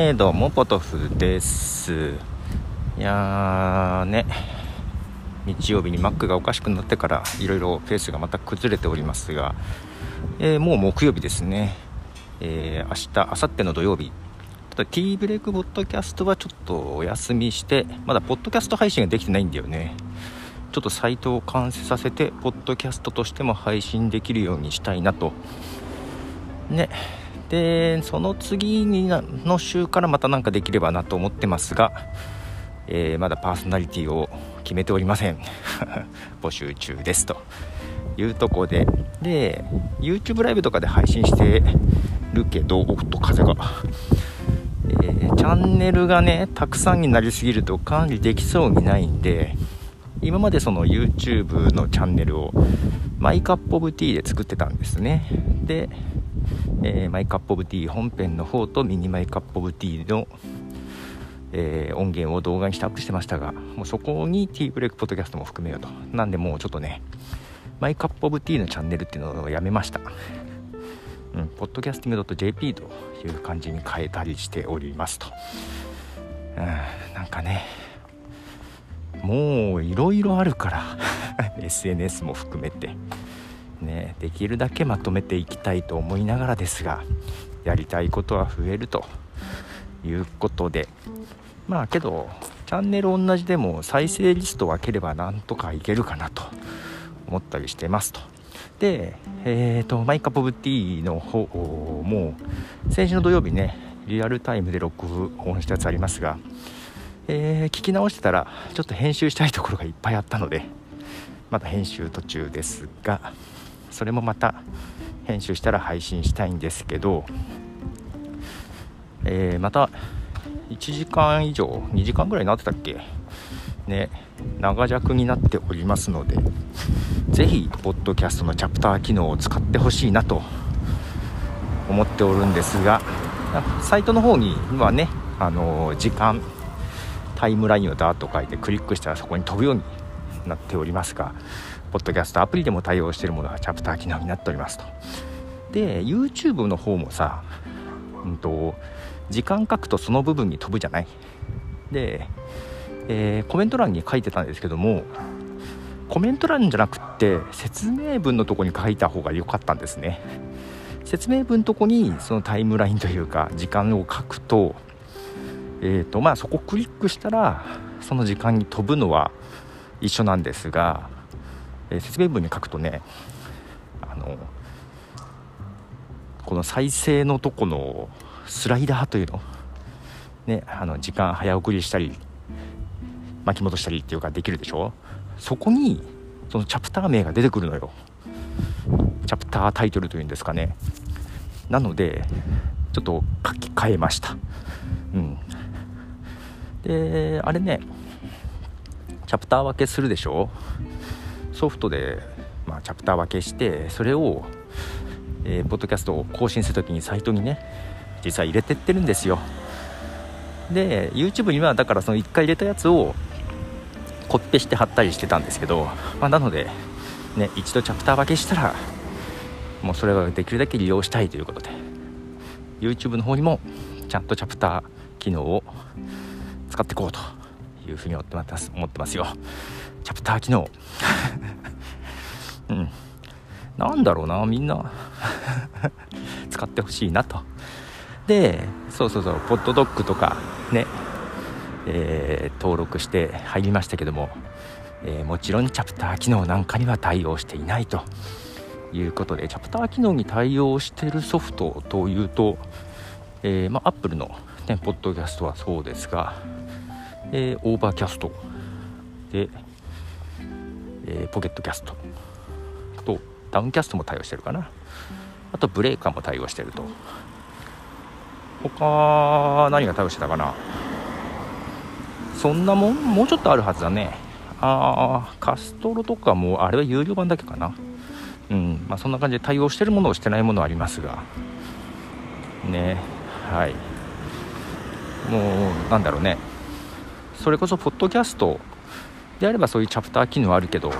えー、どうもポトフです。いやーね。日曜日にマックがおかしくなってからいろいろペースがまた崩れておりますが、えー、もう木曜日ですね、えー、明日明後日の土曜日。ただ T ブレイクポッドキャストはちょっとお休みしてまだポッドキャスト配信ができてないんだよね。ちょっとサイトを完成させてポッドキャストとしても配信できるようにしたいなと。ね。でその次にの週からまた何かできればなと思ってますが、えー、まだパーソナリティを決めておりません。募集中ですというとこで。で YouTube ライブとかで配信してるけどおっと風が、えー、チャンネルがねたくさんになりすぎると管理できそうにないんで今までその YouTube のチャンネルをMy Cup of Tea で作ってたんですね。でえー、 My Cup of Tea 本編の方とミニ My Cup of Tea の、えー、音源を動画にしてアップしてましたがもうそこに Tea Break Podcast も含めようと。なんでもうちょっとね My Cup of Tea のチャンネルっていうのをやめました。うん、 podcasting.jp という感じに変えたりしておりますと、うん、なんかねもういろいろあるから。SNS も含めて。ね、できるだけまとめていきたいと思いながらですがやりたいことは増えるということでまあけどチャンネル同じでも再生リスト分ければなんとかいけるかなと思ったりしてますと。でえ、ー、とマイカップオブティーの方も先週の土曜日ねリアルタイムで録音したやつありますが、えー、聞き直してたらちょっと編集したいところがいっぱいあったのでまだ編集途中ですがそれもまた編集したら配信したいんですけど、えー、また1時間以上2時間ぐらいになってたっけ？ね長尺になっておりますので是非ポッドキャストのチャプター機能を使ってほしいなと思っておるんですがサイトの方にはねあの時間タイムラインをダーッと書いてクリックしたらそこに飛ぶようになっておりますがポッドキャストアプリでも対応しているものがチャプター機能になっておりますと。で YouTube の方もさ、うんと、時間書くとその部分に飛ぶじゃない？で、えー、コメント欄に書いてたんですけどもコメント欄じゃなくって説明文のとこに書いた方が良かったんですね。説明文のとこにそのタイムラインというか時間を書くと,、えーとまあ、そこクリックしたらその時間に飛ぶのは一緒なんですがえ説明文に書くとねあのこの再生のとこのスライダーというのねあの時間早送りしたり巻き戻したりっていうかできるでしょ？そこにそのチャプター名が出てくるのよ。チャプタータイトルというんですかね。なのでちょっと書き換えました。うん。であれねチャプター分けするでしょ？ソフトで、まあ、チャプター分けしてそれを、えー、ポッドキャストを更新するときにサイトにね実際入れてってるんですよ。で YouTube にはだからその1回入れたやつをコピペして貼ったりしてたんですけど、まあ、なので、ね、一度チャプター分けしたらもうそれはできるだけ利用したいということで YouTube の方にもちゃんとチャプター機能を使っていこうと。いうふうに思ってます思ってますよ。チャプター機能。うん。なんだろうなみんな。使ってほしいなと。でそうそうそうポッドドッグとかね。えー、登録して入りましたけども、えー、もちろんチャプター機能なんかには対応していないということでチャプター機能に対応しているソフトというと、えーまあ、Apple の、ね、ポッドキャストはそうですが、えー、 Overcast で、えー、 Pocket Casts と Downcast も対応してるかな。あとブレーカーも対応してると。他何が対応してたかな。そんなもんもうちょっとあるはずだね。ああカストロとかもあれは有料版だけかな。うんまあそんな感じで対応してるものをしてないものありますが。ねはい。もうなんだろうね。それこそポッドキャストであればそういうチャプター機能あるけど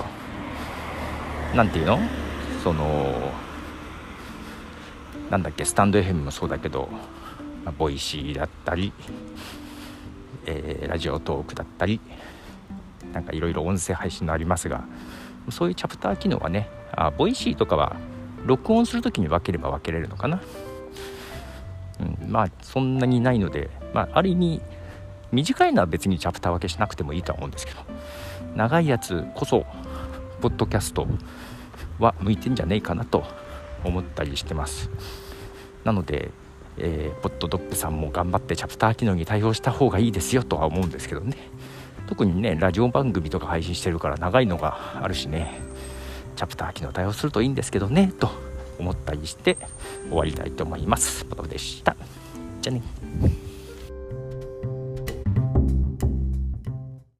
何ていうの？そのなんだっけ？ stand.fm もそうだけどまあ、 Voicy だったり、えー、 Radiotalk だったりなんかいろいろ音声配信のありますがそういうチャプター機能はねあ Voicy とかは録音する時に分ければ分けれるのかな、うん、まあそんなにないので、まあ、ある意味短いのは別にチャプター分けしなくてもいいとは思うんですけど。長いやつこそポッドキャストは向いてんじゃねえかなと思ったりしてます。なので、えー、ポッドドッグさんも頑張ってチャプター機能に対応した方がいいですよとは思うんですけどね。特にねラジオ番組とか配信してるから長いのがあるしね。チャプター機能対応するといいんですけどねと思ったりして終わりたいと思います。ポトでした。じゃあね。